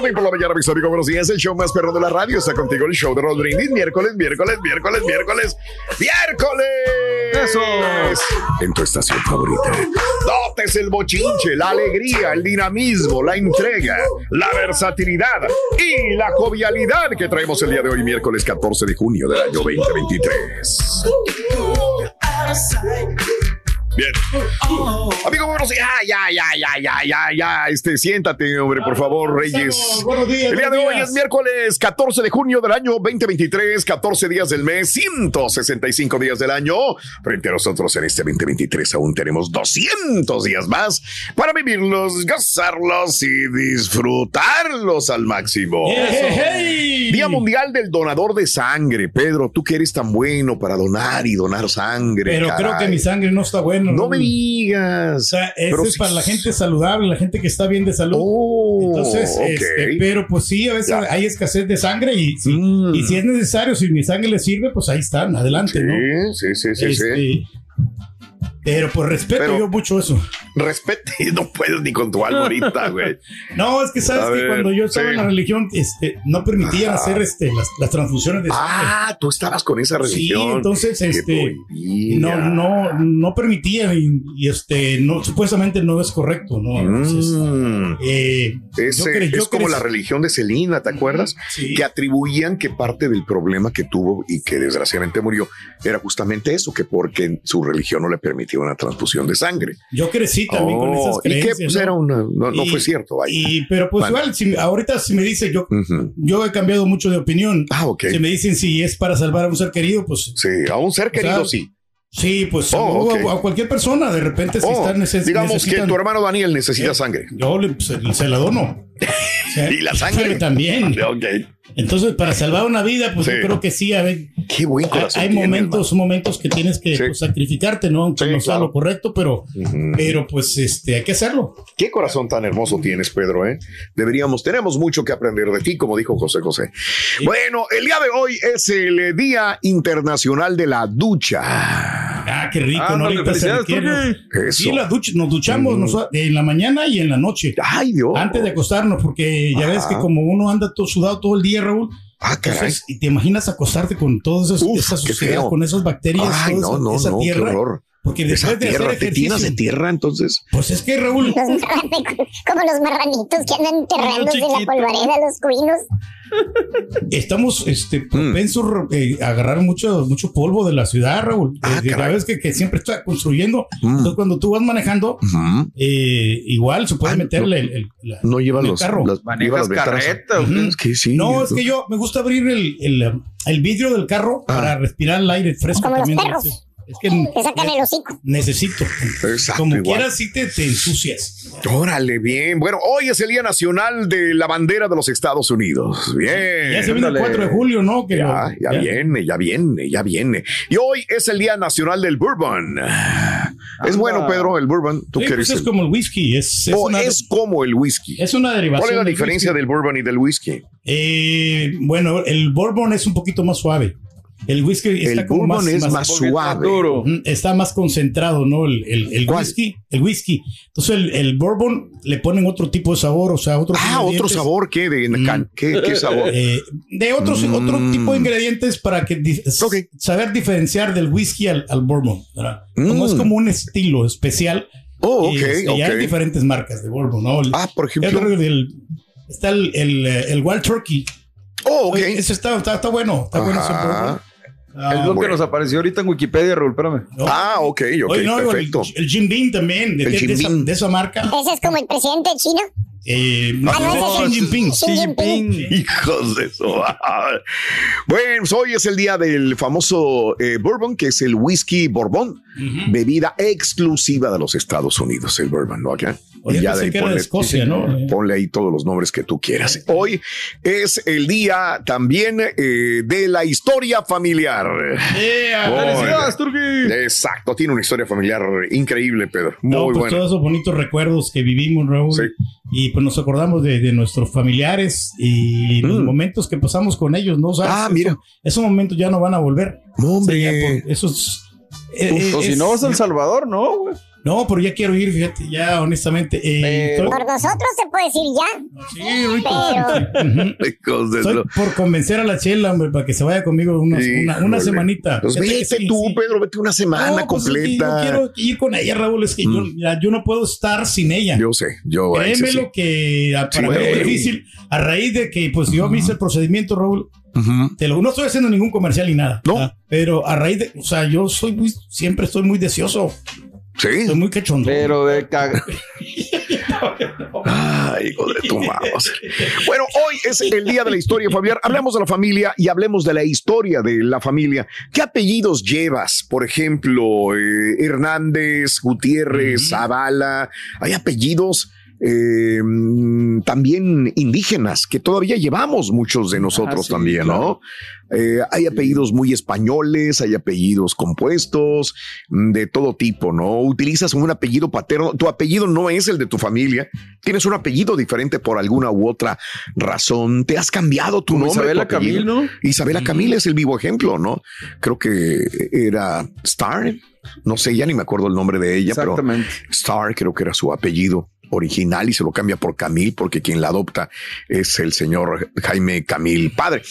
De Morning por la mañana, mis amigos, buenos días. El show más perro de la radio está contigo, el show de Brindis. Miércoles, miércoles, miércoles, miércoles, miércoles. Eso. En tu estación favorita. Dotes el bochinche, la alegría, el dinamismo, la entrega, la versatilidad y la jovialidad que traemos el día de hoy, miércoles 14 de junio del año 2023. Bien. Amigo, buenos días. Ya, ya, ya, ya, ya, ya. Este, siéntate, hombre, por favor, Reyes. Buenos días, El día de hoy días. es miércoles 14 de junio del año 2023, 14 días del mes, 165 días del año. Frente a nosotros en este 2023 aún tenemos 200 días más para vivirlos, gozarlos y disfrutarlos al máximo. ¡Hey! Día Mundial del Donador de Sangre. Pedro, tú que eres tan bueno para donar y donar sangre. Pero creo que mi sangre no está buena. No me O digas. sea, eso Pero es sí- para la gente saludable, la gente que está bien de salud. Oh, Entonces, este, pero pues sí, a veces Ya. hay escasez de sangre y, si- Mm. y si es necesario, si mi sangre le sirve, pues ahí están, adelante, ¿no? Sí, sí, sí, sí, sí. Pero pues respeto Pero- yo mucho eso. Respete, no puedes ni con tu alma ahorita, güey. No, es que sabes A que ver, cuando yo estaba sí. en la religión, este, no permitían hacer este, las, las transfusiones de sangre. Ah, tú estabas con esa Sí, religión. entonces, Qué este, no, no, no permitían y, y, este, no, supuestamente no es correcto, ¿no? Entonces, Mm. eh, Ese es como la religión de Celina, ¿te acuerdas? Sí. Que atribuían que parte del problema que tuvo y que desgraciadamente murió era justamente eso, que porque su religión no le una transfusión de sangre. Yo crecí también con esas Oh, y que creencias. pues, ¿no? era una, no, no Y- fue cierto, vaya. Y, pero pues Bueno. igual, si, ahorita si me dice yo, Ujú. yo he cambiado mucho de opinión. Ah, ok. Si me dicen si es para salvar a un ser querido, pues Sí, a un ser querido, sea, sí. sí, pues Oh, o- ok. o a cualquier persona, de repente si Oh, están neces- digamos necesitan- que tu hermano Daniel necesita Eh, sangre. Yo le- se, se la dono. O sea, Y la sangre. también. Ok. Entonces, para salvar una vida, pues Sí. yo creo que sí, a ver, Qué buen hay, corazón. hay momentos, momentos que tienes que Sí. pues, sacrificarte, ¿no? Aunque Sí, no sea claro. lo correcto, pero, hermano. Ujú. pero pues este, hay que hacerlo. Qué corazón tan hermoso tienes, Pedro, ¿eh? Deberíamos, tenemos mucho que aprender de ti, como dijo José José. Bueno, el día de hoy es el Día Internacional de la Ducha. Ah, qué rico, ¿no? Ahorita se requiere. Sí, la ducha, nos duchamos Mm. nos- en la mañana y en la noche. Ay, Dios. Antes de acostarnos, porque ya ves que como uno anda todo sudado todo el día, Raúl, Ah, caray. entonces, y te imaginas acostarte con todas esas, Uf, qué con esas bacterias, Ay, toda no, esa, no, esa no, qué tierra. horror. Porque Esa después de tierra, hacer te ejercicio, de tierra, entonces. pues es que Raúl, Los como los marranitos que andan enterrándose en la polvareda, los cuinos. estamos Mm. este, propensos eh, a agarrar mucho, mucho polvo de la ciudad, Raúl. Ah, Eh, ya caray. ves que, que siempre está construyendo. Mm. Entonces, cuando tú vas manejando, eh, igual se puede Ah, meterle el, el- la- No lleva el los, carro. las. Es que sí. No, es que yo me gusta abrir el, el, el vidrio del carro Ah. para respirar el aire fresco. Como los también. perros. Es que Te sacan el hocico. necesito. Exacto, Como igual. quieras, sí te, te ensucias. Órale, bien. Bueno, hoy es el Día Nacional de la Bandera de los Estados Unidos. Bien. Ya se viene el ándale. 4 de julio, ¿no? Que Ya, lo- ya viene, ya viene, ya viene. Y hoy es el Día Nacional del Bourbon. Es bueno, Pedro, el bourbon. ¿Tú Sí, qué pues es como el whisky. Es, es una, es como el whisky. es una derivación. ¿Cuál es la del diferencia whisky. del bourbon y del whisky? Eh, bueno, el bourbon es un poquito más suave. El whisky está El como bourbon más, es más- más está suave. duro. Ujú, Está más concentrado, ¿no? El, el, el whisky. El whisky. Entonces el, el bourbon le ponen otro tipo de sabor, o sea, otro Ah, otro sabor, ¿qué? De, Mm. ¿qué, qué sabor? eh, de otros, Mm. otro tipo de ingredientes para que di- s- Ok. saber diferenciar del whisky al, al bourbon. ¿verdad? Como es Mm. como un estilo especial. Oh, y, ok, este, y hay ok. diferentes marcas de bourbon, ¿no? El- Ah, por ejemplo. está el, el, eh, el Wild Turkey. Oh, ok. Ese está, está, está bueno. Está bueno ese Ajá. bourbon. Ah, es lo bueno. que nos apareció ahorita en Wikipedia, Raúl, espérame. no. Ah, ok, ok, Oye, no, el- perfecto. El, Jim Beam también, de, El de- Jim de esa, Beam. de esa marca. Ese es como el presidente chino. Eh, no, Ah, no, es Xi Jinping. Xi Jinping. Hijos de eso. Bueno, pues hoy es el día del famoso eh, bourbon, que es el whisky bourbon, bebida exclusiva de los Estados Unidos, el bourbon, ¿no? Acá. Oye, Y ya de ahí que era de ponle- Escocia, ¿no? Eh. Ponle ahí todos los nombres que tú quieras. Hoy es el día también eh, de la historia familiar. Yeah. ¡Felicidades, Turki! Exacto, tiene una historia familiar increíble, Pedro. Muy No, pues buena. todos esos bonitos recuerdos que vivimos, Raúl. Sí. Y pues nos acordamos de, de nuestros familiares y los Mm. momentos que pasamos con ellos, ¿no? ¿Sabes? Ah, Eso- mira. Esos momentos ya no van a volver. Hombre. Sí, ya por- esos. eh, eh, O si es- no vas a El Salvador, ¿no, güey? No, pero ya quiero ir, fíjate, ya honestamente. eh, Pero- estoy- Por nosotros se puede decir ya. sí, Rico. Pero- Estoy por convencer a la chela, hombre, para que se vaya conmigo una, una Híjole. semanita. Pues vete sí, tú, sí. Pedro, vete una semana No, pues, completa. yo quiero ir con ella, Raúl. Es que yo, Mm. ya, yo no puedo estar sin ella. Yo sé, yo ahí sí, Créemelo sí. que a- para Sí, mí es difícil. A raíz de que pues yo me hice el procedimiento, Raúl, te lo, no estoy haciendo ningún comercial ni nada. No. ¿verdad? Pero a raíz de, o sea, yo soy muy, siempre estoy muy deseoso. Sí. Estoy muy cachondo. Pero de cag... Ay, hijo de tu madre. Bueno, hoy es el día de la historia familiar. Hablemos de la familia y hablemos de la historia de la familia. ¿Qué apellidos llevas? Por ejemplo, eh, Hernández, Gutiérrez, Zavala. Hay apellidos eh, mm, también indígenas que todavía llevamos muchos de nosotros sí, también, ¿no? Eh, hay apellidos muy españoles, hay apellidos compuestos, mm, de todo tipo, ¿no? Utilizas un apellido paterno, tu apellido no es el de tu familia, tienes un apellido diferente por alguna u otra razón, te has cambiado tu Como nombre. Isabela tu. Camil, ¿no? Isabela Camil es el vivo ejemplo, ¿no? Creo que era Star, no sé, ya ni me acuerdo el nombre de ella, pero. Star creo que era su apellido original y se lo cambia por Camil porque quien la adopta es el señor Jaime Camil padre.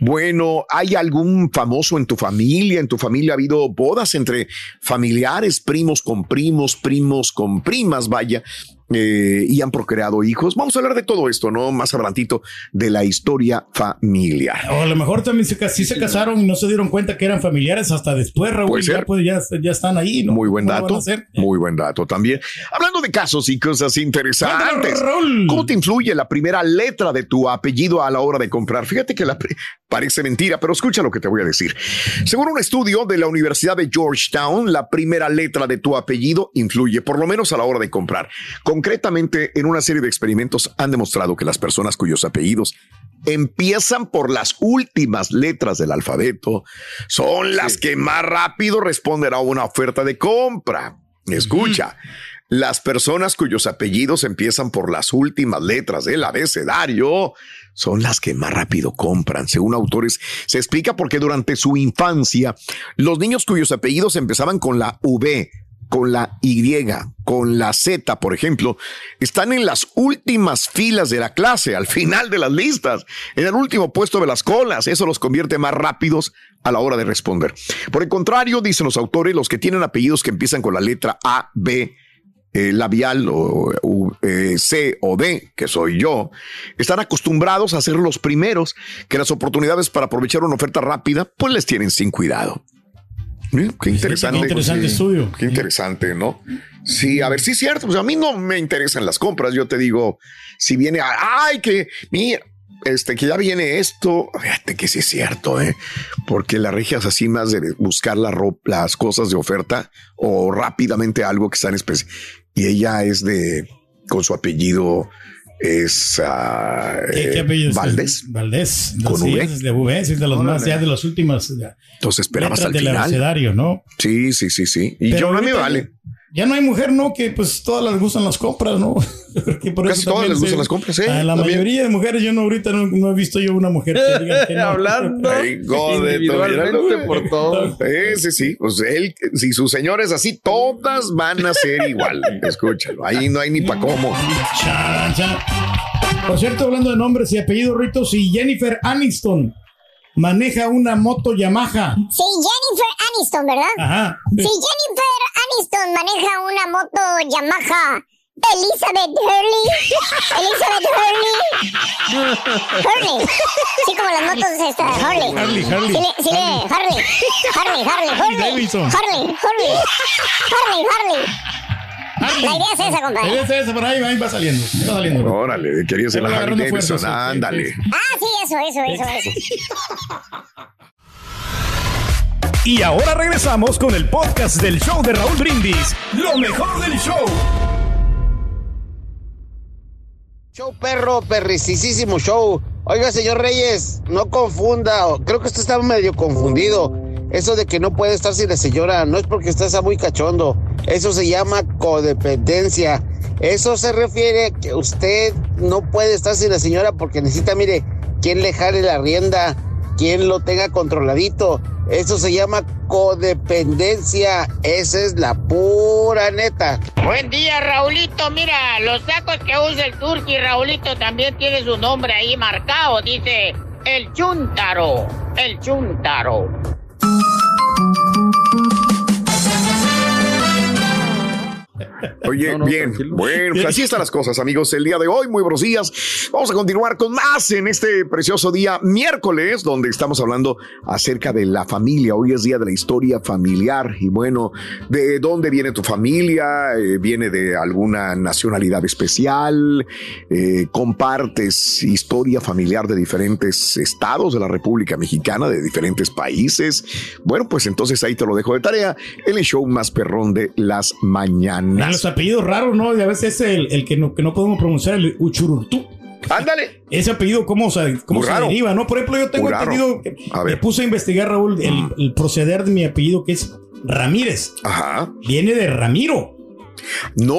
Bueno, ¿hay algún famoso en tu familia? ¿En tu familia ha habido bodas entre familiares, primos con primos, primos con primas, vaya? Eh, y han procreado hijos. Vamos a hablar de todo esto, ¿no? Más adelantito de la historia familiar. O a lo mejor también se, sí se casaron y no se dieron cuenta que eran familiares hasta después, Raúl. Puede y ya, ser. pues, ya, ya están ahí, ¿no? Muy buen ¿Cómo lo van dato. Muy buen dato también. Hablando de casos y cosas interesantes. Raúl. ¿Cómo te influye la primera letra de tu apellido a la hora de comprar? Fíjate que la parece mentira, pero escucha lo que te voy a decir. Según un estudio de la Universidad de Georgetown, la primera letra de tu apellido influye, por lo menos a la hora de comprar. Concretamente, en una serie de experimentos han demostrado que las personas cuyos apellidos empiezan por las últimas letras del alfabeto son las que más rápido responden a una oferta de compra. Escucha. Las personas cuyos apellidos empiezan por las últimas letras del abecedario son las que más rápido compran. Según autores, se explica porque durante su infancia, los niños cuyos apellidos empezaban con la V, con la Y, con la Z, por ejemplo, están en las últimas filas de la clase, al final de las listas, en el último puesto de las colas. Eso los convierte más rápidos a la hora de responder. Por el contrario, dicen los autores, los que tienen apellidos que empiezan con la letra A, B, eh, labial o eh, C o D, que soy yo, están acostumbrados a ser los primeros que las oportunidades para aprovechar una oferta rápida, pues les tienen sin cuidado. Qué interesante. Qué interesante estudio. Qué interesante, ¿no? Sí, a ver, sí es cierto. Pues a mí no me interesan las compras. Yo te digo, si viene, ay, que mira, este, que ya viene esto, fíjate que sí es cierto, ¿eh? Porque la regia es así más de buscar la ropa, las cosas de oferta o rápidamente algo que está en especie. Y ella es de, con su apellido, es ah, ¿Qué, eh, qué apellido es? Valdés. Valdés. Con Sí, V. es de V, es de los más, Órale. ya de las últimas ya, Entonces esperabas al del final. ¿no? Sí, sí, sí, sí. Y Pero yo no me vale. Ya no hay mujer, ¿no? Que pues todas les gustan las compras, ¿no? Porque por Casi todas también les gustan se- las compras, ¿eh? A la También. mayoría de mujeres, yo no ahorita no, no he visto yo una mujer que diga que no. Hablando Ay, individualmente por todo. Sí, sí, sí. Pues él, si su señor es así, todas van a ser igual. Escúchalo. Ahí no hay ni pa' cómo. Por cierto, hablando de nombres y apellidos, Rito, si Jennifer Aniston maneja una moto Yamaha. Sí, Jennifer Aniston, ¿verdad? Ajá. Si Jennifer Aniston maneja una moto Yamaha Elizabeth Hurley, Elizabeth Hurley, Hurley, sí como las motos estas, Hurley, Harley, Harley. sí, le- sí, le- Harley, Harley, Harley, Hurley. Harley, Hurley, Harley, Harley. La idea es esa, compadre. Debe ser esa, por ahí, ahí va saliendo. Va saliendo. Órale, quería ser la Harley agarrando Davidson. Ándale. Ah, sí, eso, eso, eso, eso. Y ahora regresamos con el podcast del show de Raúl Brindis. Lo mejor del show. Show perro, perricisísimo show. Oiga, señor Reyes, no confunda. Creo que usted está medio confundido. Eso de que no puede estar sin la señora no es porque usted está muy cachondo. Eso se llama codependencia. Eso se refiere a que usted no puede estar sin la señora porque necesita, mire, quien le jale la rienda, quien lo tenga controladito. Eso se llama codependencia. Esa es la pura neta. Buen día, Raulito. Mira, los tacos que usa el Turqui, Raulito, también tiene su nombre ahí marcado. Dice el Chuntaro. El Chuntaro. Oye, No, no, bien, tranquilo. bueno, pues así están las cosas, amigos. El día de hoy, muy buenos días. Vamos a continuar con más en este precioso día miércoles, donde estamos hablando acerca de la familia. Hoy es día de la historia familiar y bueno, de dónde viene tu familia, Eh, viene de alguna nacionalidad especial, Eh, compartes historia familiar de diferentes estados de la República Mexicana, de diferentes países. Bueno, pues entonces ahí te lo dejo de tarea en el show más perrón de las Ah, Los apellidos raros, ¿no? Y a veces es el, el que, no, que no podemos pronunciar, el Uchururtú. Ándale. Ese apellido, ¿cómo, se- cómo se deriva, no? Por ejemplo, yo tengo entendido, me puse a investigar, Raúl, el, el proceder de mi apellido, que es Ramírez. Ajá. Viene de Ramiro. No.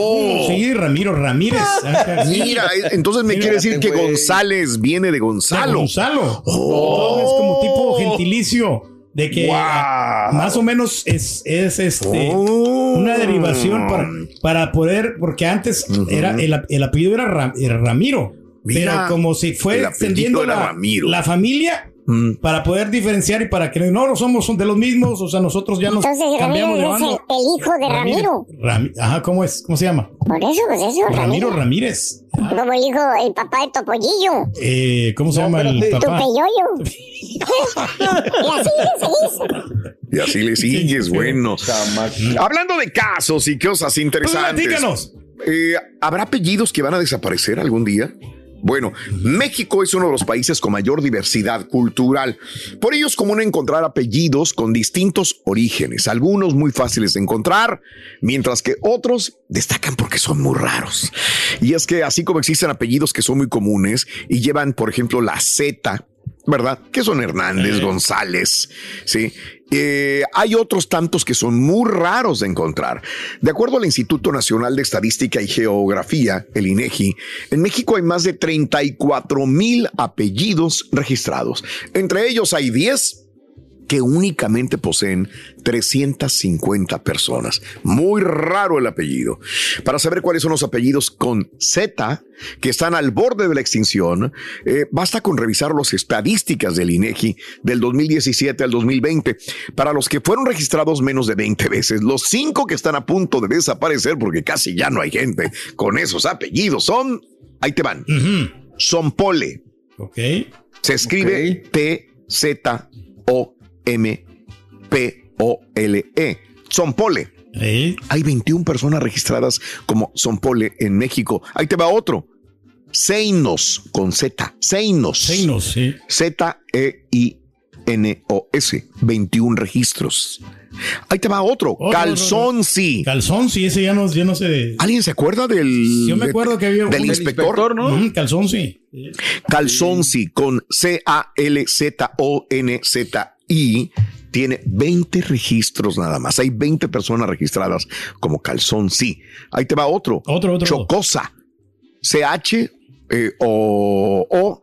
Sí, Ramiro Ramírez. Mira, eh, entonces me Mira, quiere decir que. González viene de De Gonzalo. Gonzalo. Oh. Es como tipo gentilicio. De que Wow. ah, más o menos es, es este Oh. una derivación para, para poder, porque antes era el, el apellido era, Ra- era Ramiro. Mira, pero como si fue extendiendo la, la familia Mm. para poder diferenciar y para que no, no somos de los mismos, o sea, nosotros ya nos Entonces cambiamos de es el, bando. el hijo de. Ramiro. Rami- Ajá, ¿cómo es? ¿Cómo se llama? Por eso, pues eso, Ramiro Ramiro. Ramírez. Como el hijo, el papá de Topollillo. Eh, ¿Cómo se llama el papá? Y así le seguís. Y así le sigues, bueno. Hablando de casos y cosas Pues interesantes. platícanos. eh, ¿Habrá apellidos que van a desaparecer algún día? Bueno, México es uno de los países con mayor diversidad cultural. Por ello es común encontrar apellidos con distintos orígenes, algunos muy fáciles de encontrar, mientras que otros destacan porque son muy raros. Y es que así como existen apellidos que son muy comunes y llevan, por ejemplo, la Z, ¿verdad? Que son Hernández, González, ¿sí? Eh, hay otros tantos que son muy raros de encontrar. De acuerdo al Instituto Nacional de Estadística y Geografía, el INEGI, en México hay más de 34 mil apellidos registrados. Entre ellos hay 10 que únicamente poseen 350 personas. Muy raro el apellido. Para saber cuáles son los apellidos con Z que están al borde de la extinción, eh, basta con revisar las estadísticas del INEGI del 2017 al 2020. Para los que fueron registrados menos de 20 veces, los cinco que están a punto de desaparecer porque casi ya no hay gente con esos apellidos son, ahí te van, Ujú. Sompole. Ok. Se escribe T-Z-O-M-P-O-L-E. Sompole. Eh, Hay 21 personas registradas como Sompole en México. Ahí te va otro. Seinos con Z. Seinos. Seinos, sí. Z-E-I-N-O-S. 21 registros. Ahí te va otro. Otro, Calzonsi. Calzón, sí, ese ya no, ya no sé. ¿Alguien se acuerda del, Yo me acuerdo que había del un- inspector? ¿no? Ujú, calzón, sí. Calzonsi con C-A-L-Z-O-N-Z-I tiene 20 registros nada más. Hay 20 personas registradas como calzón sí. Ahí te va otro. Otro, otro. Chocosa. CH eh, o, o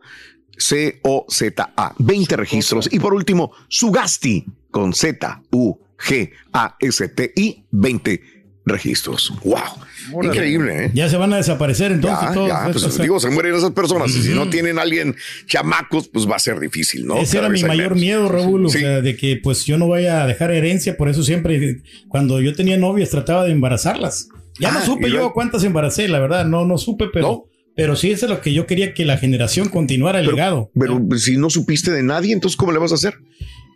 C O Z A. 20 registros. Y por último, Sugasti con Z U G A S T I 20 registros. Wow. Increíble, ¿eh? Ya se van a desaparecer entonces Ya, todos. ya, pues, O sea, digo, se mueren esas personas. Y si no tienen alguien chamacos, pues va a ser difícil, ¿no? Ese Cada era mi mayor menos. miedo, Raúl, o sea, de que pues yo no vaya a dejar herencia, por eso siempre cuando yo tenía novias trataba de embarazarlas. Ya no Ah, supe yo cuántas embaracé, la verdad, no, no supe, pero, pero sí eso es lo que yo quería que la generación continuara el legado. Pero si no supiste de nadie, entonces ¿cómo le vas a hacer?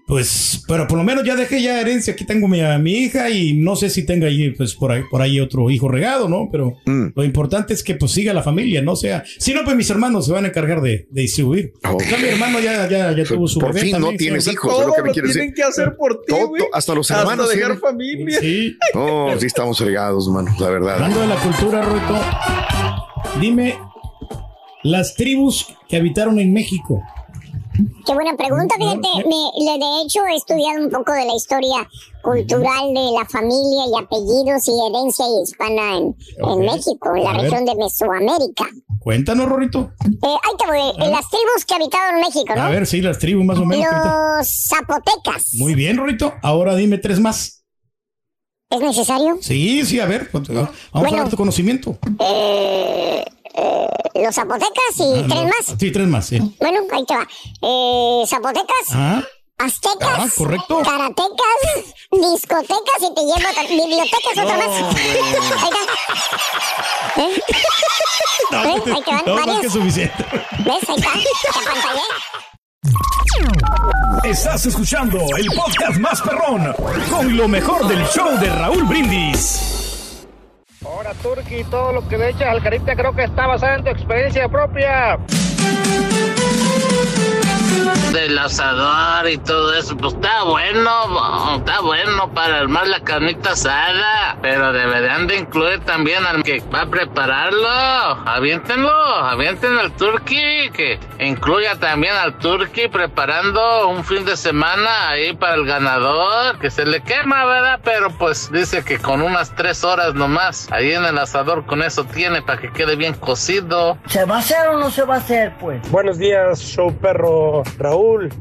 Pues, pero por lo menos ya dejé ya herencia. Aquí tengo mi, a mi hija y no sé si tenga ahí, pues por ahí, por ahí otro hijo regado, ¿no? Pero Mm. lo importante es que pues siga la familia, no sea. Si no, pues mis hermanos se van a encargar de, de distribuir. Ya mi hermano ya, ya, ya tuvo su Por bebé fin no tienes sí, hijos, es lo que me quieres tienen decir. que hacer por ti, Todo, güey. hasta los Hasta hermanos. dejar ¿sí? familia. Sí. Oh, sí estamos fregados, mano, la verdad. Hablando de la cultura, Roito, dime las tribus que habitaron en México. Qué buena pregunta, fíjate. Me- de hecho, he estudiado un poco de la historia cultural de la familia y apellidos y herencia hispana en. México, en la A ver. región de Mesoamérica. Cuéntanos, Rorito. Eh, ahí te voy. eh, Las tribus que habitaron México, ¿no? A ver, sí, las tribus más o menos. Los zapotecas. Muy bien, Rorito. Ahora dime tres más. ¿Es necesario? Sí, sí, a ver. pues, Vamos a Bueno. ver tu conocimiento. Eh, eh, los zapotecas y Ah, tres no. más. Sí, tres más, sí. Bueno, ahí te va. Eh, zapotecas, Ah, aztecas, Ah, correcto. karatecas, discotecas y te llevo ta- bibliotecas otra más. ahí está. ¿Eh? no, ¿Eh? Ahí te van no, más varias. que suficiente. ¿Ves? Ahí está. Te apantallé. Estás escuchando el podcast más perrón con lo mejor del show de Raúl Brindis. Ahora, Turki, todo lo que le echas al carita creo que está basado en tu experiencia propia. Del asador y todo eso, pues está bueno, está bueno para armar la carnita asada, pero deberían de incluir también al que va a prepararlo. Aviéntenlo, avienten al turkey, que incluya también al turkey preparando un fin de semana ahí para el ganador, que se le quema, ¿verdad? Pero pues dice que con unas tres horas nomás, ahí en el asador con eso tiene para que quede bien cocido. ¿Se va a hacer o no se va a hacer, pues? Buenos días, show perro. Raúl,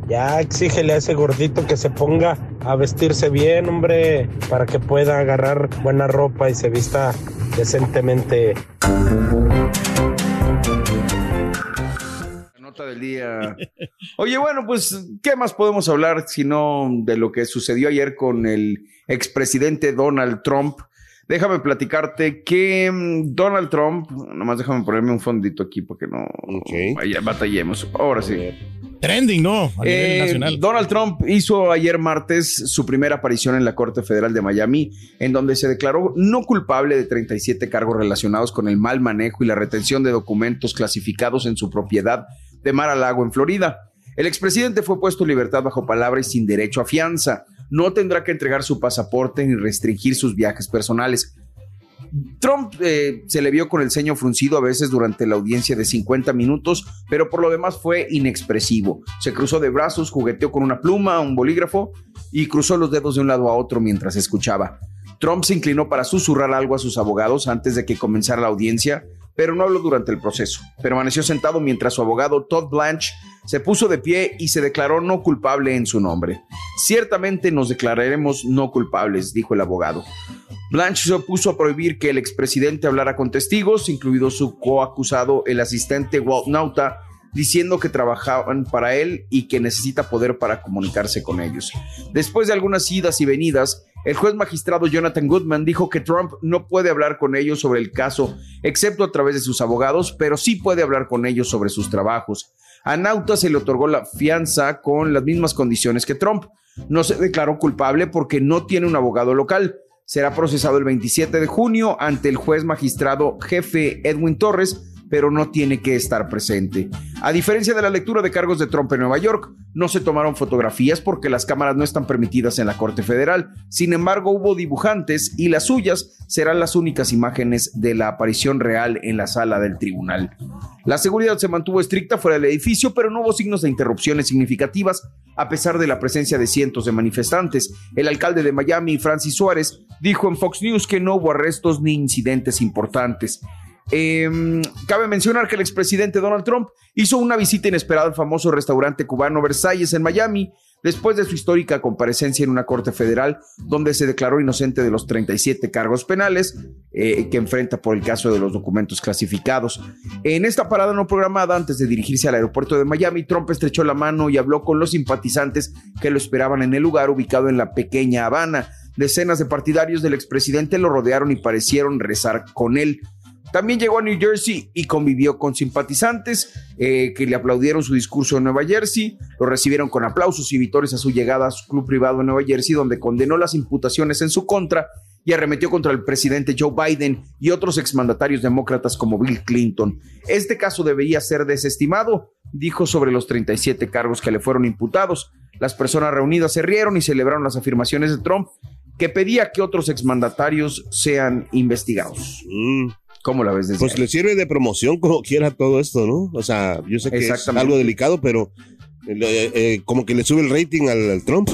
ya exígele a ese gordito que se ponga a vestirse bien, hombre, para que pueda agarrar buena ropa y se vista decentemente. Nota del día. Oye, bueno, pues, ¿qué más podemos hablar sino de lo que sucedió ayer con el expresidente Donald Trump? Déjame platicarte que mm, Donald Trump, nomás déjame ponerme un fondito aquí porque no vaya, batallemos. Ahora sí. Trending, ¿no? A nivel Eh, nacional. Donald Trump hizo ayer martes su primera aparición en la Corte Federal de Miami, en donde se declaró no culpable de 37 cargos relacionados con el mal manejo y la retención de documentos clasificados en su propiedad de Mar a Lago, en Florida. El expresidente fue puesto en libertad bajo palabra y sin derecho a fianza. No tendrá que entregar su pasaporte ni restringir sus viajes personales. Trump eh, se le vio con el ceño fruncido a veces durante la audiencia de 50 minutos, pero por lo demás fue inexpresivo. Se cruzó de brazos, jugueteó con una pluma, un bolígrafo y cruzó los dedos de un lado a otro mientras escuchaba. Trump se inclinó para susurrar algo a sus abogados antes de que comenzara la audiencia, pero no habló durante el proceso. Permaneció sentado mientras su abogado Todd Blanche se puso de pie y se declaró no culpable en su nombre. Ciertamente nos declararemos no culpables, dijo el abogado. Blanche se opuso a prohibir que el expresidente hablara con testigos, incluido su coacusado, el asistente Walt Nauta, diciendo que trabajaban para él y que necesita poder para comunicarse con ellos. Después de algunas idas y venidas, el juez magistrado Jonathan Goodman dijo que Trump no puede hablar con ellos sobre el caso, excepto a través de sus abogados, pero sí puede hablar con ellos sobre sus trabajos. A Nauta se le otorgó la fianza con las mismas condiciones que Trump. No se declaró culpable porque no tiene un abogado local. Será procesado el 27 de junio ante el juez magistrado jefe Edwin Torres pero no tiene que estar presente. A diferencia de la lectura de cargos de Trump en Nueva York, no se tomaron fotografías porque las cámaras no están permitidas en la Corte Federal. Sin embargo, hubo dibujantes y las suyas serán las únicas imágenes de la aparición real en la sala del tribunal. La seguridad se mantuvo estricta fuera del edificio, pero no hubo signos de interrupciones significativas a pesar de la presencia de cientos de manifestantes. El alcalde de Miami, Francis Suárez, dijo en Fox News que no hubo arrestos ni incidentes importantes. Eh, cabe mencionar que el expresidente Donald Trump hizo una visita inesperada al famoso restaurante cubano Versalles en Miami después de su histórica comparecencia en una corte federal donde se declaró inocente de los 37 cargos penales eh, que enfrenta por el caso de los documentos clasificados. En esta parada no programada antes de dirigirse al aeropuerto de Miami, Trump estrechó la mano y habló con los simpatizantes que lo esperaban en el lugar ubicado en la pequeña Habana. Decenas de partidarios del expresidente lo rodearon y parecieron rezar con él. También llegó a New Jersey y convivió con simpatizantes eh, que le aplaudieron su discurso en Nueva Jersey, lo recibieron con aplausos y victorias a su llegada a su club privado en Nueva Jersey, donde condenó las imputaciones en su contra y arremetió contra el presidente Joe Biden y otros exmandatarios demócratas como Bill Clinton. Este caso debería ser desestimado, dijo sobre los 37 cargos que le fueron imputados. Las personas reunidas se rieron y celebraron las afirmaciones de Trump, que pedía que otros exmandatarios sean investigados. ¿Cómo la ves desde Pues ahí? le sirve de promoción como quiera todo esto, ¿no? O sea, yo sé que es algo delicado, pero eh, eh, como que le sube el rating al, al Trump.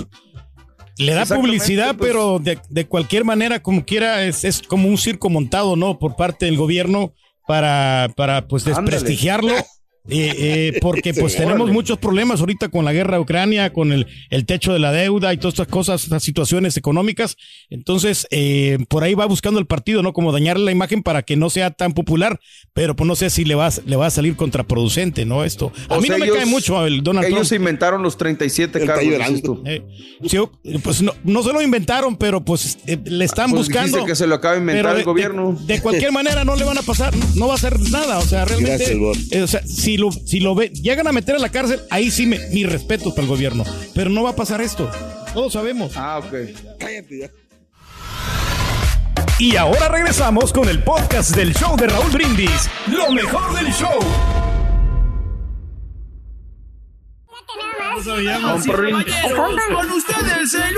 Le da publicidad, pues. pero de, de cualquier manera, como quiera, es, es como un circo montado, ¿no? Por parte del gobierno para, para pues, Ándale. Eh, eh, porque pues Sí, tenemos órale. muchos problemas ahorita con la guerra de Ucrania, con el, el techo de la deuda y todas estas cosas, estas situaciones económicas. Entonces, eh, por ahí va buscando el partido, ¿no? Como dañarle la imagen para que no sea tan popular, pero pues no sé si le va, a- le va a salir contraproducente, ¿no? Esto. A O mí sea, no me ellos- cae mucho el Donald Ellos Trump. se inventaron los 37 cargos. Eh, sí, pues no, no se lo inventaron, pero pues eh, le están Pues buscando. que se lo acaba de inventar pero el gobierno. De, de cualquier manera no le van a pasar, no va a hacer nada. O sea, realmente. Gracias, eh, o sea, si lo, si lo ve, llegan a meter a la cárcel, ahí sí me, mi respeto para el gobierno. Pero no va a pasar esto. Todos sabemos. Ah, ok. Cállate ya. Y ahora regresamos con el podcast del show de Raúl Brindis. Lo mejor del show. Con ustedes el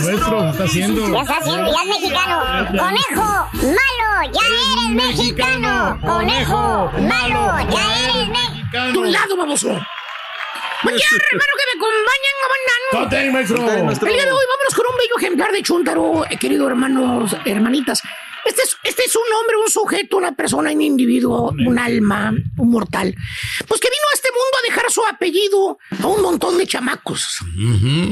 nuestro, está haciendo. Ya está haciendo, ya es mexicano. Conejo, malo, ya eres mexicano. Conejo, malo, ya eres mexicano. De un lado, baboso. Buen día, hermano, que me acompañan, abanando. Maestro. El día de hoy vámonos con un bello ejemplar de Chuntaro, eh, querido hermanos, hermanitas. Este es, este es un hombre, un sujeto, una persona, un individuo, un alma, un mortal. Pues que vino a este mundo a dejar su apellido a un montón de chamacos.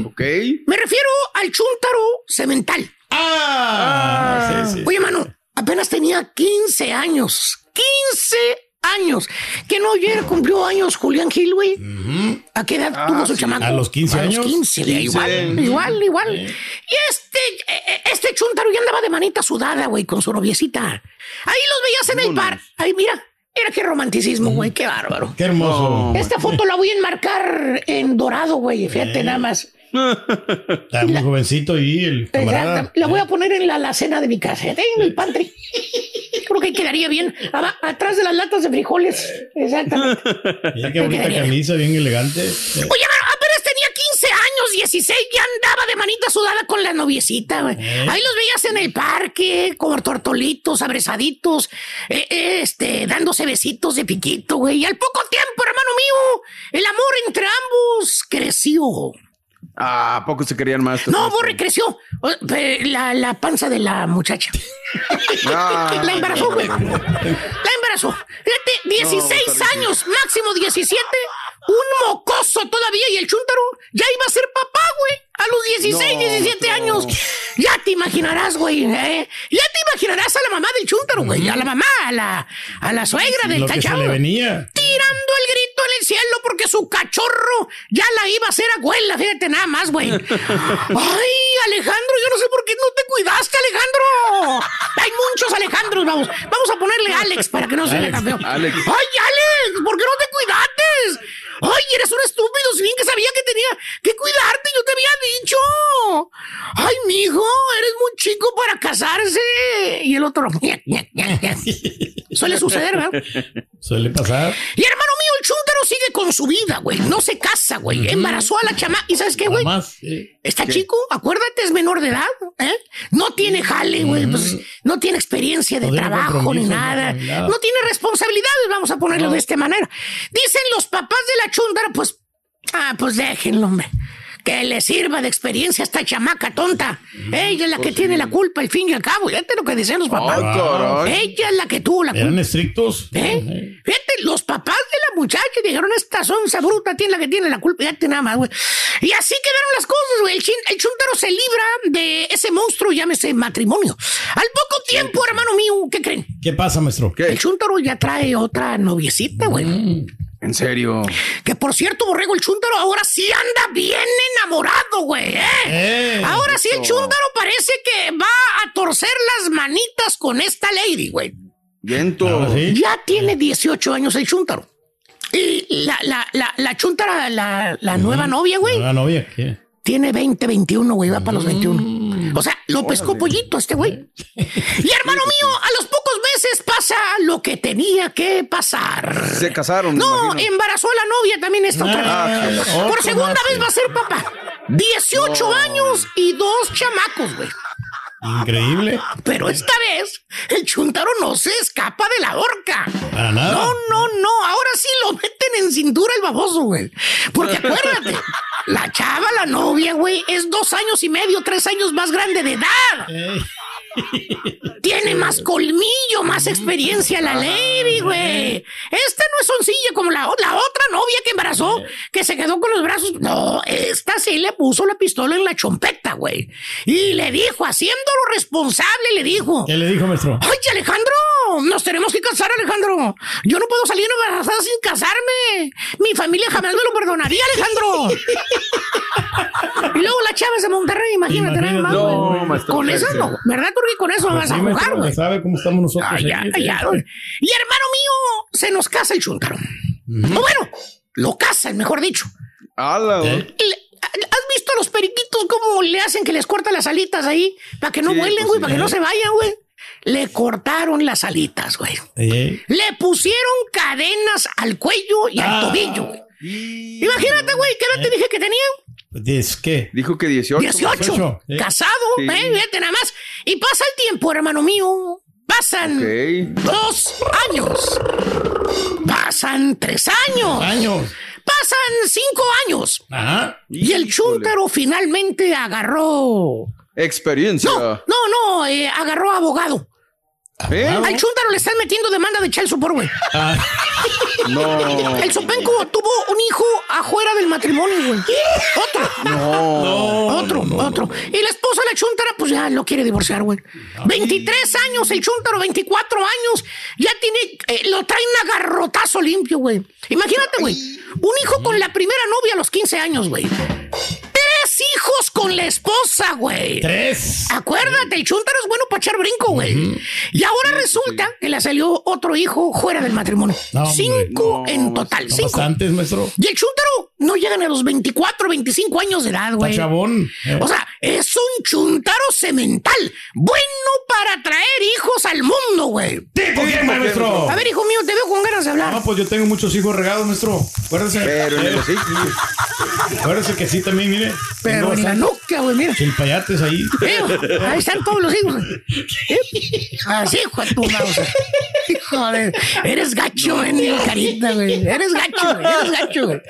Ok. Me refiero al Chuntaro Cemental. Ah, sí, sí. Oye, mano, apenas tenía 15 años. 15 años. Que no ayer cumplió años Julián Gil, güey. ¿A qué edad Ah, tuvo su sí. chamaco? A los 15 A los años. 15, le- 15. igual, igual, igual. Y este, eh, este chuntaro ya andaba de manita sudada, güey, con su noviecita. Ahí los veías en el par. Ahí, mira. Mira qué romanticismo, güey, qué bárbaro. Qué hermoso. Esta foto la voy a enmarcar en dorado, güey. Fíjate nada más. Está muy jovencito y el camarada. La voy a poner en la alacena de mi casa, ¿eh? en el pantry. Creo que quedaría bien. Aba- Atrás de las latas de frijoles. Exactamente. Mira qué bonita camisa, bien elegante. Oye, pero apenas tenía 15 años, 16, ya andaba de manita sudada con la noviecita, güey. Ahí los veías en el parque, como tortolitos, abrazaditos, eh, eh, este, dándose besitos de piquito, güey. Y al poco tiempo, hermano mío, el amor entre ambos creció. ¿A poco se querían más? No, Borre creció. La, la panza de la muchacha. Ah. la embarazó, güey. La embarazó. Fíjate, 16 No, está años, máximo 17. Un mocoso todavía y el chúntaro ya iba a ser papá, güey. A los 16, No, 17 no. años. Ya te imaginarás, güey. ¿eh? Ya te imaginarás a la mamá del chúntaro, güey. A la mamá, a la, a la suegra del le venía. Tirando el grito en el cielo porque su cachorro ya la iba a hacer abuela. Fíjate nada más, güey. Ay, Alejandro, yo no sé por qué no te cuidaste, Alejandro. Hay muchos Alejandros, vamos. Vamos a ponerle Alex para que no se tan feo. Alex. Ay, Alex, ¿por qué no te cuidaste? Ay, eres un estúpido, si bien que sabía que tenía que cuidarte, yo te había dicho. Ay, mijo, eres muy chico para casarse. Y el otro, Suele suceder, ¿verdad? Suele pasar. Y hermano mío, el chúntaro sigue con su vida, güey. No se casa, güey. Embarazó a la chama. ¿Y sabes qué, güey? Está chico, acuérdate, es menor de edad, ¿eh? No tiene jale, güey. Pues, no tiene experiencia de No trabajo ni compromiso, nada. ni nada. No tiene responsabilidades, vamos a ponerlo de esta manera. Dicen los papás de la chúndara, pues, ah, pues déjenlo, hombre. Que le sirva de experiencia a esta chamaca tonta. Ella es la que tiene la culpa, al fin y al cabo. Fíjate lo que dicen los papás. Caray. Ella es la que tuvo la culpa. Eran estrictos. ¿Eh? Fíjate, los papás de la muchacha dijeron, esta sonza bruta tiene la que tiene la culpa. Fíjate nada más, güey. Y así quedaron las cosas, güey. El, chin- el chúntaro se libra de ese monstruo, llámese matrimonio. Al poco tiempo, hermano mío, ¿qué creen? ¿Qué pasa, maestro? El chúntaro ya trae otra noviecita, güey. Mm. En serio. Que por cierto, Borrego, el chúntaro ahora sí anda bien enamorado, güey. ¿eh? Eh, ahora sí, el eso. chúntaro parece que va a torcer las manitas con esta lady, güey. Viento. Ahora sí. Ya tiene 18 años el chúntaro. Y la, la, la, la chúntara, la, la nueva novia, güey, La novia, ¿qué? tiene 20, 21, güey, va para los Mm. 21. O sea, lo pescó pollito este güey. Y hermano mío, a los pocos meses pasa lo que tenía que pasar. Se casaron. No, embarazó a la novia también esta otra Ah, vez. qué Por segunda más, vez va a ser papá. 18 años y dos chamacos, güey. Increíble. Pero esta vez el chuntaro no se escapa de la horca. Para nada. No, no, no. Ahora sí lo meten en cintura el baboso, güey. Porque acuérdate, la chava, la novia, güey, es dos años y medio, tres años más grande de edad. Ey, Tiene más colmillo, más experiencia la lady, güey. Esta no es soncilla como la, la otra novia que embarazó, que se quedó con los brazos. No, esta sí le puso la pistola en la chompeta, güey. Y le dijo, haciéndolo responsable, le dijo. ¿Qué le dijo, maestro? ¡Ay, Alejandro! Nos tenemos que casar, Alejandro. Yo no puedo salir embarazada sin casarme. Mi familia jamás me lo perdonaría, Alejandro. y luego la chava de Monterrey, imagínate. Imagínate. güey. No, maestro, Con eso no. ¿Verdad, Turki? Con eso no vas a jugar, güey. sabe cómo estamos nosotros. Ay, ya, ya. Y hermano mío, se nos casa el chuntaro. O bueno, lo casan, mejor dicho. ¿Eh? ¿Has visto a los periquitos cómo le hacen que les cortan las alitas ahí? Para que no Sí, vuelen, pues güey, sí. para que no se vayan, güey. Le cortaron las alitas, güey. Ey, Le pusieron cadenas al cuello y al Ah. tobillo, güey. Imagínate, güey, ¿qué edad te dije que tenía? ¿Es qué? Dijo que 18. 18. 18, sí. Casado, Sí. ¿eh? Fíjate nada más. Y pasa el tiempo, hermano mío. Pasan dos años. Pasan tres años. Años. Pasan cinco años. Ajá. Y el chúntaro finalmente agarró. Experiencia. No, no, no, eh, agarró abogado. ¿Eh? Al chúntaro le están metiendo demanda de child support, güey. Ah, No. El Sopenco tuvo un hijo afuera del matrimonio, güey. Otro. No. Otro, otro. Y la esposa, la chuntara, pues ya lo quiere divorciar, güey. 23 años, el chuntaro, 24 años. Ya tiene, eh, lo traen a garrotazo limpio, güey. Imagínate, güey. Un hijo con la primera novia a los 15 años, güey. Hijos con la esposa, güey. tres. Acuérdate, el chuntaro es bueno para echar brinco, güey. Y ahora resulta que le salió otro hijo fuera del matrimonio. No. Cinco No, en total, No, cinco. Bastantes, maestro. Y el chúntaro no llegan a los 24, 25 años de edad, güey. chabón. Eh, O sea, es un chuntaro semental. Bueno para traer hijos al mundo, güey. ¿Tipo qué, maestro? A ver, hijo mío, te veo con ganas de hablar. No, pues yo tengo muchos hijos regados, maestro. Acuérdese. Pero en el Eh. Acuérdese que sí también, mire. Pero en la nuca, güey, mira. Chilpayates ahí. Eh, ahí están todos los hijos. ¿Eh? Así, hijo de tu mouse. Joder, eres gacho, mendigo carita, güey. Eres gacho, güey. Eres gacho, güey.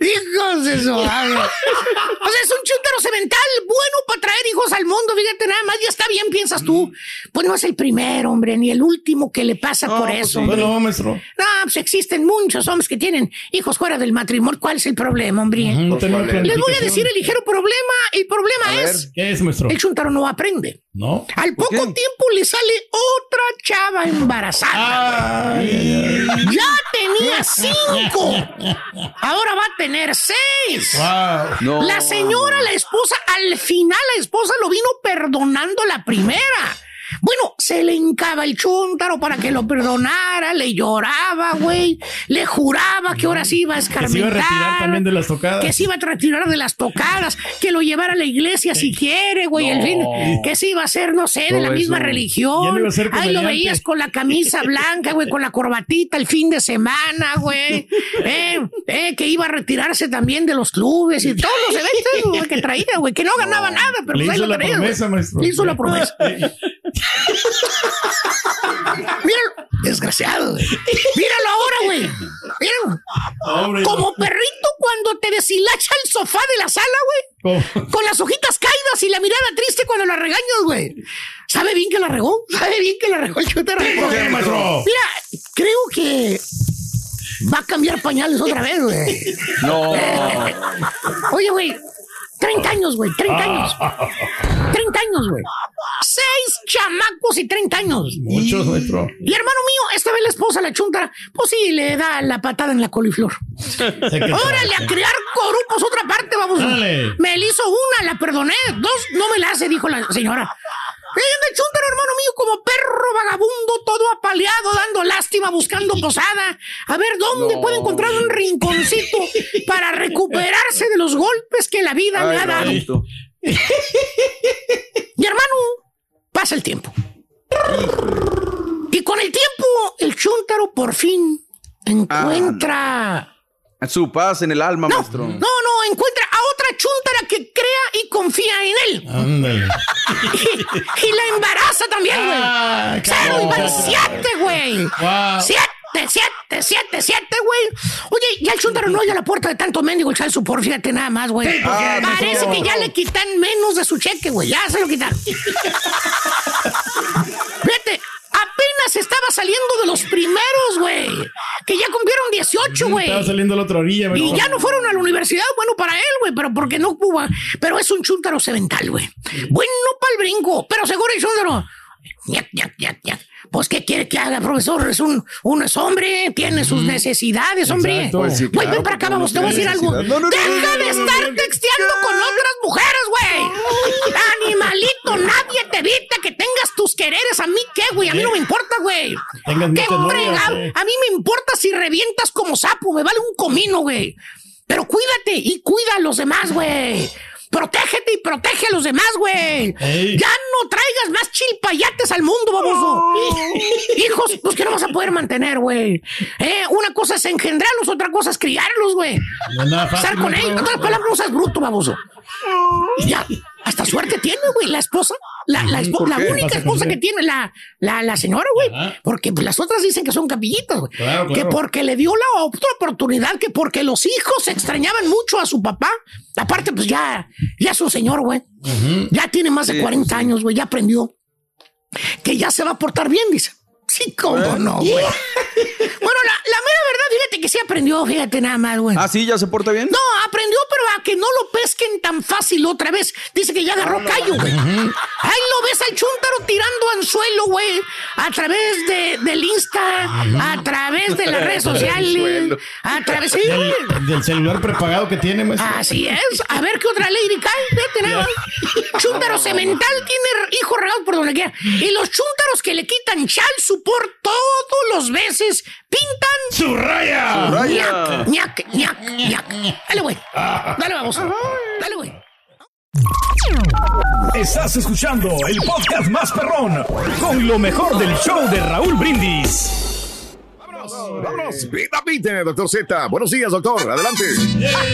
Hijos de su madre. O sea, es un chúntaro semental bueno para traer hijos al mundo. Fíjate, nada más ya está bien, piensas tú. Pues no es el primero, hombre, ni el último que le pasa por pues eso. hombre. Bueno, maestro. No, pues existen muchos hombres que tienen hijos fuera del matrimonio. ¿Cuál es el problema, hombre? Ujú, No Les Les voy a decir el ligero problema. El problema A ver. es ¿Qué es, maestro? el chuntaro no aprende. ¿No? Al poco qué? tiempo le sale otra chava embarazada. Ay, Ya tenía cinco. Ahora va a tener seis. wow. No. La señora, la esposa, al final la esposa lo vino perdonando la primera. Bueno, se le hincaba el chuntaro para que lo perdonara, le lloraba, güey, le juraba que ahora sí iba a Que se iba a retirar escarmentar. también de las tocadas. Que se iba a retirar de las tocadas, que lo llevara a la iglesia si quiere, güey, en fin, que se iba a hacer, no sé, de la misma eso. Religión. no Ahí lo veías con la camisa blanca, güey, con la corbatita el fin de semana, güey. Eh, eh, que iba a retirarse también de los clubes y todos los eventos que traía, güey, que no ganaba nada, pero Le pues ahí hizo lo la promesa, maestro. Le hizo la promesa. Míralo, desgraciado, güey. Míralo ahora, güey. Míralo. Como perrito cuando te deshilacha el sofá de la sala, güey. Con las hojitas caídas y la mirada triste cuando la regañas, güey. ¿Sabe bien que la regó? ¿Sabe bien que la regó el maestro? Mira, creo que va a cambiar pañales otra vez, güey. No. Oye, güey, 30 años, güey, 30 años. 30 años, güey. Seis chamacos y 30 años. Muchos, maestro. Y hermano mío, esta vez la esposa, la chunta, pues sí, le da la patada en la coliflor. Órale, a criar corupos otra parte, vamos. Dale. Me le hizo una, la perdoné. Dos, no me la hace, dijo la señora. Ahí anda el chúntaro, hermano mío, apaleado, dando lástima, buscando posada. A ver dónde No. puede encontrar un rinconcito para recuperarse de los golpes que la vida le Ay, ha dado. Y hermano, pasa el tiempo. Y con el tiempo, el chúntaro por fin encuentra. Su paz en el alma, maestro. No, no, encuentra a otra chúntara que crea y confía en él. Ándale. Y la embaraza también, güey. Ah, Cero y van siete, güey. Wow. Siete, siete, siete, siete, güey. Oye, ya el chúntaro no oye a la puerta de tanto mendigo el su por fíjate nada más, güey. Sí, ¿por qué, Parece que ya le quitan menos de su cheque, güey. Ya se lo quitaron. Apenas estaba saliendo de los primeros, güey. Que ya cumplieron 18, güey. Estaba saliendo a la otra orilla, Y maestro. ya no fueron a la universidad, bueno, para él, güey, pero porque no Cuba. Pero es un chúntaro semental, güey. Bueno para el brinco, pero seguro el chúntaro. Ñac, ñac, ñac, ñac. Pues, ¿qué quiere que haga, profesor? Es un, un es hombre, tiene sus necesidades, hombre. Exacto. Pues sí, Güey, claro, ven para acá, vamos, te voy a decir algo. No, Deja no, de estar texteando con otras mujeres, güey. Animalito, nadie te evita que tengas tus quereres. ¿A mí qué, güey? A mí no me importa, güey. ¿Qué fregado? eh. A mí me importa si revientas como sapo, me vale un comino, güey. Pero cuídate y cuida a los demás, güey. Protégete y protege a los demás, güey. Ey. Ya no traigas más chilpayates al mundo, baboso. Hijos, pues que no vas a poder mantener, güey. Eh, una cosa es engendrarlos, otra cosa es criarlos, güey. No Estar con ellos. Otras palabras, no seas bruto, baboso. Ya, hasta suerte tiene, güey, la esposa. La, la, espo- ¿Por la qué? única esposa que tiene la, la, la señora, güey. Porque pues, las otras dicen que son capillitas, güey. Claro, Que porque le dio la otra oportunidad, que porque los hijos extrañaban mucho a su papá. Aparte, pues ya, ya es un señor, güey. Ya tiene más de Sí, 40 sí. años, güey. Ya aprendió que ya se va a portar bien, dice. Sí, cómo no, güey. bueno, la, la mera verdad, fíjate que sí aprendió, fíjate nada más, güey. Ah, sí, ya se porta bien. No, aprendió, pero a que no lo pesquen tan fácil otra vez. Dice que ya agarró callo, güey. Ahí lo ves al chúntaro tirando anzuelo, güey. A través de, del Insta, a través de las redes sociales, a través... Sí. Del, del celular prepagado que tiene, maestro. Así es. A ver qué otra lady cae. Fíjate nada más. Chúntaro semental tiene hijos regados por donde quiera. Y los chúntaros que le quitan chal supor todos los veces pintan ¡Su raya! Su raya. ñac, ñac, ñac. Dale, güey. Dale, vamos. Dale, güey. Estás escuchando el podcast más perrón con lo mejor del show de Raúl Brindis. Vámonos, Vida Pite, doctor Z. Buenos días, doctor. Adelante.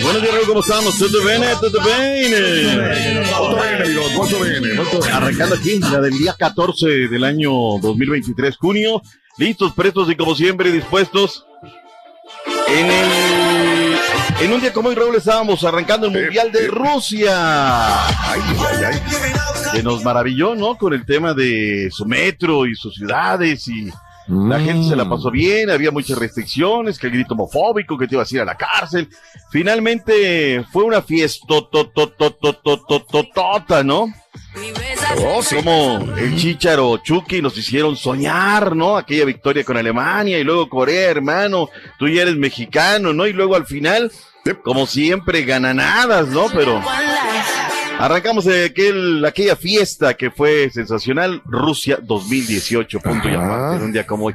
Buenos días, Raúl, ¿cómo estamos? ¿Todo bien? ¿Todo bien? Molto bene, amigo, molto bene, molto bene. Arrancando aquí, la del día 14 del año 2023, junio. Listos, prestos y como siempre dispuestos. En el... En un día como hoy, Raúl, estábamos arrancando el Mundial de Rusia. Ay, ay, ay. Que nos maravilló, ¿no? Con el tema de su metro y sus ciudades y la gente se la pasó bien, había muchas restricciones, que el grito homofóbico, que te ibas a ir a la cárcel. Finalmente fue una fiesta, ¿no? Oh, sí. Como el Chicharo Chucky nos hicieron soñar, ¿no? Aquella victoria con Alemania y luego Corea, hermano, tú ya eres mexicano, ¿no? Y luego al final, como siempre, gananadas, ¿no? Pero Arrancamos de aquel, aquella fiesta que fue sensacional, Rusia 2018, punto y aparte, un día como hoy.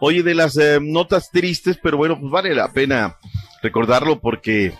Oye, de las eh, notas tristes, pero bueno, pues vale la pena recordarlo porque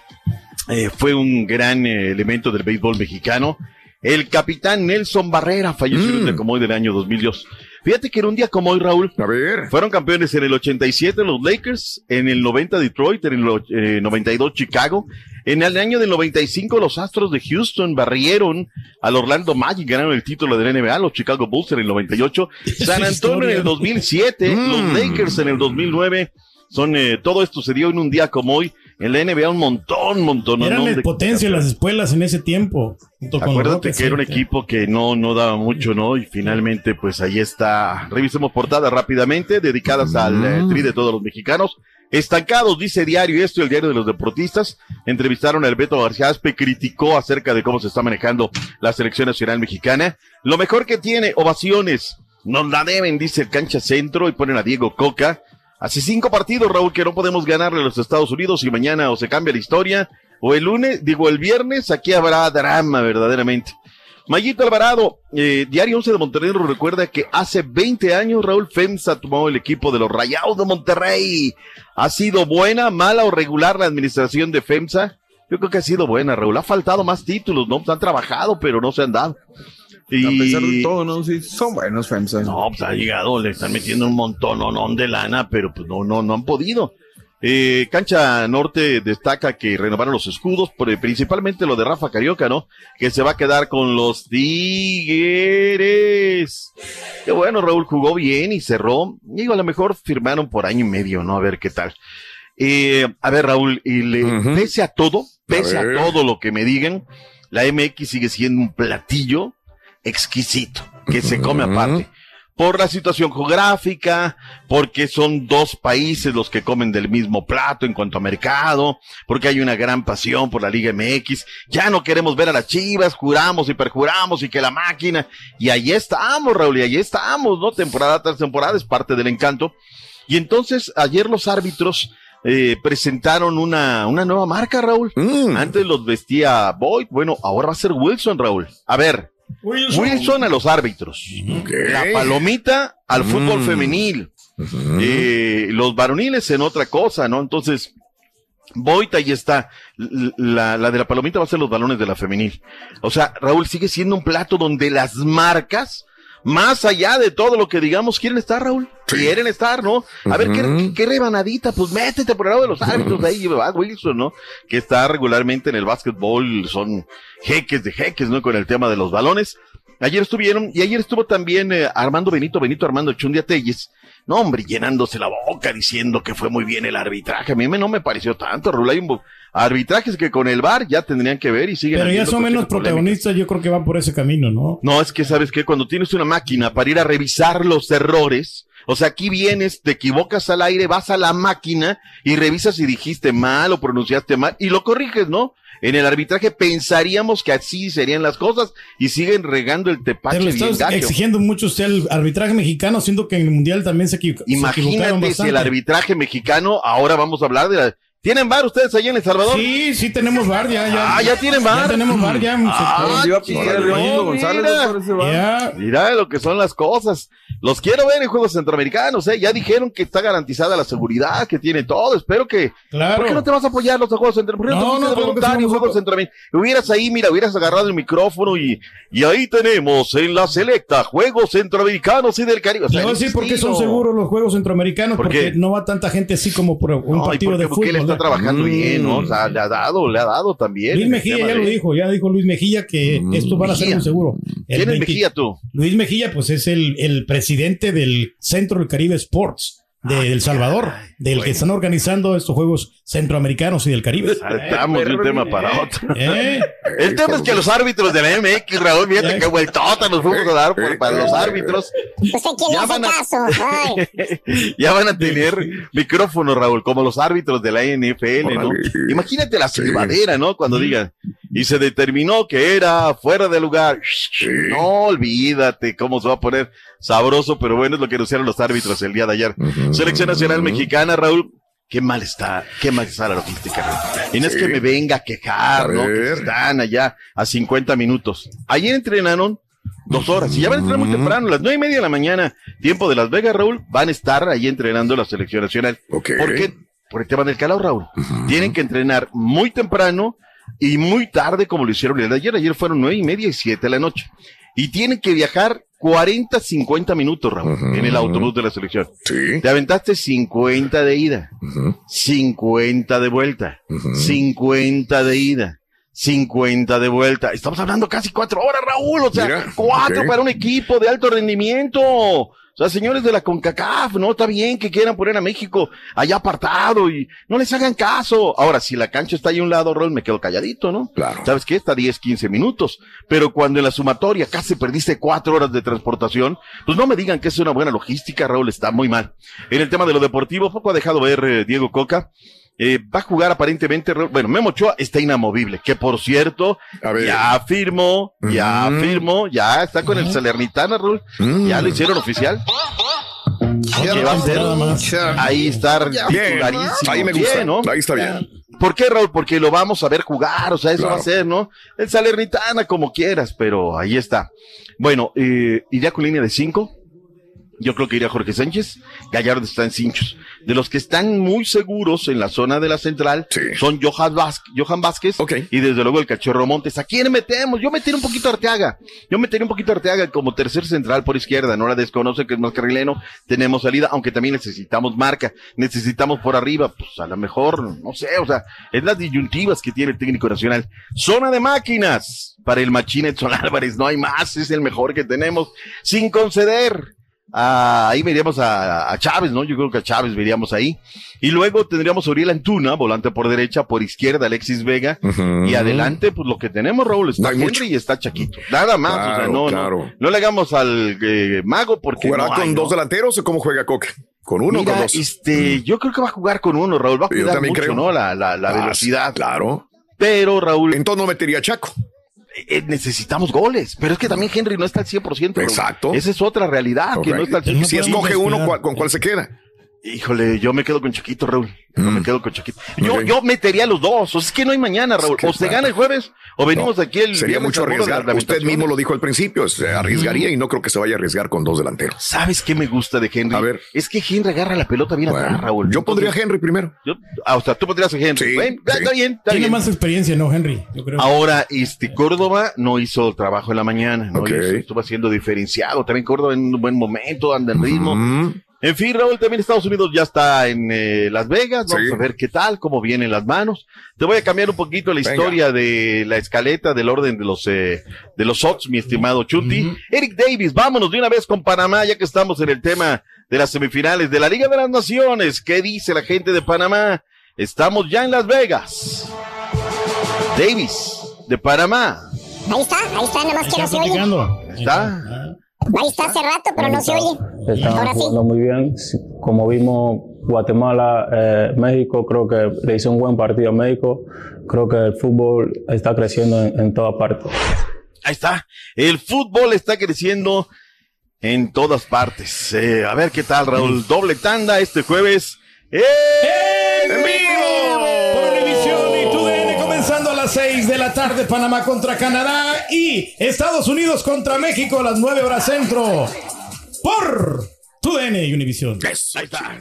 eh, fue un gran eh, elemento del béisbol mexicano. El capitán Nelson Barrera falleció en un día como hoy del año 2002. Fíjate que en un día como hoy, Raúl, A ver. fueron campeones en el 87 los Lakers, en el 90 Detroit, en el eh, 92 Chicago, en el año del 95 los Astros de Houston barrieron al Orlando Magic, ganaron el título de la NBA, los Chicago Bulls en el 98, San Antonio en el 2007, Mm. los Lakers en el 2009. Son, eh, todo esto se dio en un día como hoy. En la NBA un montón, montón. Eran de potencia las escuelas en ese tiempo. Acuérdate que era un equipo que no, no daba mucho, ¿no? Y finalmente, pues ahí está. Revisemos portadas rápidamente, dedicadas al eh, tri de todos los mexicanos. Estancados, dice diario esto, el diario de los deportistas. Entrevistaron al Beto García Aspe, criticó acerca de cómo se está manejando la selección nacional mexicana. Lo mejor que tiene, ovaciones. Nos la deben, dice el cancha centro, y ponen a Diego Coca. Hace cinco partidos, Raúl, que no podemos ganarle a los Estados Unidos y mañana o se cambia la historia, o el lunes, digo el viernes, aquí habrá drama verdaderamente. Mayito Alvarado, eh, Diario 11 de Monterrey nos recuerda que hace 20 años Raúl FEMSA tomó el equipo de los Rayados de Monterrey. ¿Ha sido buena, mala o regular la administración de FEMSA? Yo creo que ha sido buena, Raúl. Ha faltado más títulos, ¿no? Han trabajado, pero no se han dado. Y... A pesar de todo, ¿no? Sí, son buenos FEMSA. No, pues ha llegado, le están metiendo un montón no, no, de lana, pero pues no, no, no han podido. Eh, Cancha Norte destaca que renovaron los escudos, pero principalmente lo de Rafa Carioca, ¿no? Que se va a quedar con los Tigres. Qué bueno, Raúl jugó bien y cerró. Digo, a lo mejor firmaron por año y medio, ¿no? A ver qué tal. Eh, a ver, Raúl, y le, pese a todo, pese A a, todo lo que me digan, la MX sigue siendo un platillo exquisito, que se come aparte. Por la situación geográfica, porque son dos países los que comen del mismo plato en cuanto a mercado, porque hay una gran pasión por la Liga MX. Ya no queremos ver a las chivas, juramos y perjuramos y que la máquina. Y ahí estamos, Raúl, y ahí estamos, ¿no? Temporada tras temporada, es parte del encanto. Y entonces, ayer los árbitros eh, presentaron una, una nueva marca, Raúl. Antes los vestía Boyd, bueno, ahora va a ser Wilson, Raúl. A ver, Wilson, a los árbitros. La palomita al fútbol femenil. Eh, los varoniles en otra cosa, ¿no? Entonces, Boyd ahí está. La, la de la palomita va a ser los balones de la femenil. O sea, Raúl sigue siendo un plato donde las marcas, más allá de todo lo que digamos, quieren estar, Raúl. Quieren estar, ¿no? A ver, ¿qué, qué rebanadita? Pues métete por el lado de los árbitros de ahí, Wilson, ¿no? Que está regularmente en el básquetbol, son jeques de jeques, ¿no? Con el tema de los balones. Ayer estuvieron, y ayer estuvo también eh, Armando Benito, Benito Armando Chundia Telles. No, hombre, llenándose la boca diciendo que fue muy bien el arbitraje. A mí me, no me pareció tanto, Raúl. Hay un bo- arbitrajes que con el VAR ya tendrían que ver y siguen Pero ya son menos polémicas. protagonistas, yo creo que van por ese camino, ¿no? No, es que sabes que cuando tienes una máquina para ir a revisar los errores, o sea, aquí vienes, te equivocas al aire, vas a la máquina y revisas si dijiste mal o pronunciaste mal y lo corriges, ¿no? En el arbitraje pensaríamos que así serían las cosas y siguen regando el tepache Pero bien estás exigiendo mucho usted al arbitraje mexicano, siendo que en el mundial también se, equivo- se equivocaron Imagínate si bastante. el arbitraje mexicano, ahora vamos a hablar de la... ¿Tienen bar ustedes allá en El Salvador? Sí, sí tenemos bar, ya, ya. Ah, ya tienen bar. Ya tenemos bar, ya. Ah, González, mira. va. Ya. Mira lo que son las cosas. Los quiero ver en Juegos Centroamericanos, ¿eh? Ya dijeron que está garantizada la seguridad, que tiene todo. Espero que. Claro. ¿Por qué no te vas a apoyar los Juegos Centroamericanos? No, ¿Por qué no, sí, voluntario Juegos Centroamericanos? Hubieras ahí, mira, hubieras agarrado el micrófono y, y ahí tenemos en la selecta Juegos Centroamericanos y del Caribe. O sea, Le voy a decir por qué son seguros los Juegos Centroamericanos, ¿Por porque no va tanta gente así como por un partido de fútbol. Trabajando Mm. bien, ¿no? O sea, le ha dado, le ha dado también. Luis Mejía ya lo de- dijo, ya dijo Luis Mejía que esto van a ser un seguro. El ¿Quién es 20 Mejía tú? Luis Mejía, pues es el, el presidente del Centro del Caribe Sports de El Salvador, del que están organizando estos Juegos Centroamericanos y del Caribe. Estamos de un tema para otro. ¿Eh? El tema es que los árbitros de la MX, Raúl, fíjate qué vueltota nos fuimos a dar por- para los árbitros. ¿Usted quién le Ya van a- caso? Ay. Ya van a tener micrófono, Raúl, como los árbitros de la NFL, ¿no? Imagínate la silbadera, ¿no? Cuando digan, y se determinó que era fuera de lugar. No olvídate cómo se va a poner sabroso, pero bueno, es lo que anunciaron los árbitros el día de ayer. Selección Nacional Mexicana, Raúl, Qué mal está, qué mal está la logística. Raúl. Y no es Sí. que me venga a quejar, A ¿no? Que están allá a 50 minutos. Ayer entrenaron dos horas y ya van a entrenar muy temprano, a las nueve y media de la mañana, tiempo de Las Vegas, Raúl, van a estar ahí entrenando la selección nacional. Ok. ¿Por qué? Por el tema del calor, Raúl. Tienen que entrenar muy temprano y muy tarde, como lo hicieron el de ayer. Ayer fueron nueve y media y siete de la noche. Y tienen que viajar 40, 50 minutos, Raúl, en el autobús de la selección. Sí. Te aventaste 50 de ida, 50 de vuelta, 50 de ida. 50 de vuelta. Estamos hablando casi cuatro horas, Raúl. O sea, Mira, cuatro para un equipo de alto rendimiento. O sea, señores de la CONCACAF, no está bien que quieran poner a México allá apartado y no les hagan caso. Ahora, si la cancha está ahí a un lado, Raúl, me quedo calladito, ¿no? Claro. ¿Sabes qué? Está 10, 15 minutos. Pero cuando en la sumatoria casi perdiste cuatro horas de transportación, pues no me digan que es una buena logística, Raúl, está muy mal. En el tema de lo deportivo, poco ha dejado ver eh, Diego Coca. Eh, va a jugar aparentemente, Raúl- bueno, Memo Ochoa está inamovible, que por cierto, ya firmó, ya Mm. firmó, ya está con el Salernitana, Raúl, ya lo hicieron oficial. Va a ahí está Bien, titularísimo. ahí me gusta, Bien, ¿no? ahí está bien. ¿Por qué, Raúl? Porque lo vamos a ver jugar, o sea, eso Claro. va a ser, ¿no? El Salernitana, como quieras, pero ahí está. Bueno, eh, iría con línea de cinco. Yo creo que iría Jorge Sánchez. Gallardo está en cinchos. De los que están muy seguros en la zona de la central son Johan, Vázquez, Johan Vázquez y desde luego el Cachorro Montes. ¿A quién metemos? Yo metería un poquito a Arteaga. Yo metería un poquito a Arteaga como tercer central por izquierda. No la desconoce que es más carrileno. Tenemos salida, aunque también necesitamos marca. Necesitamos por arriba. Pues a lo mejor, no sé, o sea, es las disyuntivas que tiene el técnico nacional. Zona de máquinas para el Machín Edson Álvarez. No hay más. Es el mejor que tenemos. Sin conceder. Ah, ahí veríamos a, a Chávez, ¿no? Yo creo que a Chávez veríamos ahí. Y luego tendríamos a Uriel Antuna, volante por derecha, por izquierda Alexis Vega. Y adelante, pues lo que tenemos, Raúl, está Henry y está Chaquito. Nada más, o sea, no, claro. no, no le hagamos al eh, mago porque ¿Jugará no hay, con ¿no? dos delanteros o cómo juega Coca? ¿Con uno o con dos? este, yo creo que va a jugar con uno, Raúl. Va a también mucho, creo. ¿no? La, la, la Ah, velocidad. Claro. Pero, Raúl. Entonces no metería a Chaco. Eh, necesitamos goles. Pero es que también Henry no está al 100%. Raúl. Exacto. Esa es otra realidad, que no está al 100%. Si escoge uno, ¿cuál- ¿con cuál se queda? Híjole, yo me quedo con Chiquito, Raúl. Yo me quedo con Chiquito. Yo, yo metería a los dos. O sea, es que no hay mañana, Raúl. O se gana el jueves o venimos aquí el Sería mucho de la arriesgar. Usted mismo lo dijo al principio, se arriesgaría y no creo que se vaya a arriesgar con dos delanteros. ¿Sabes qué me gusta de Henry? A ver. Es que Henry agarra la pelota bien atrás, Raúl. Yo pondría a Henry primero. Yo- ah, o sea, tú pondrías a Henry. Bueno, Está bien, está Tiene bien. más experiencia, ¿no, Henry? Yo creo. Ahora, este Córdoba no hizo el trabajo en la mañana, no estuvo haciendo diferenciado. También Córdoba en un buen momento, anda en ritmo. En fin, Raúl, también Estados Unidos ya está en eh, Las Vegas. Vamos Sí. a ver qué tal, cómo vienen las manos. Te voy a cambiar un poquito la Venga. historia de la escaleta del orden de los eh, de los odds, mi estimado Chuti. Eric Davis, vámonos de una vez con Panamá, ya que estamos en el tema de las semifinales de la Liga de las Naciones. ¿Qué dice la gente de Panamá? Estamos ya en Las Vegas. Davis, de Panamá. Ahí está, ahí está, nada más que no se oye. ¿Está? Ahí está hace rato, pero no se oye. Están Ahora sí. jugando muy bien. Sí, Como vimos Guatemala, eh, México, creo que le hizo un buen partido a México. Creo que el fútbol está creciendo en, en toda parte. Ahí está. El fútbol está creciendo en todas partes. Eh, a ver qué tal, Raúl. Doble tanda este jueves. ¡En vivo! Las 6 de la tarde, Panamá contra Canadá y Estados Unidos contra México a las 9 horas centro. Por TUDN y. Ahí está.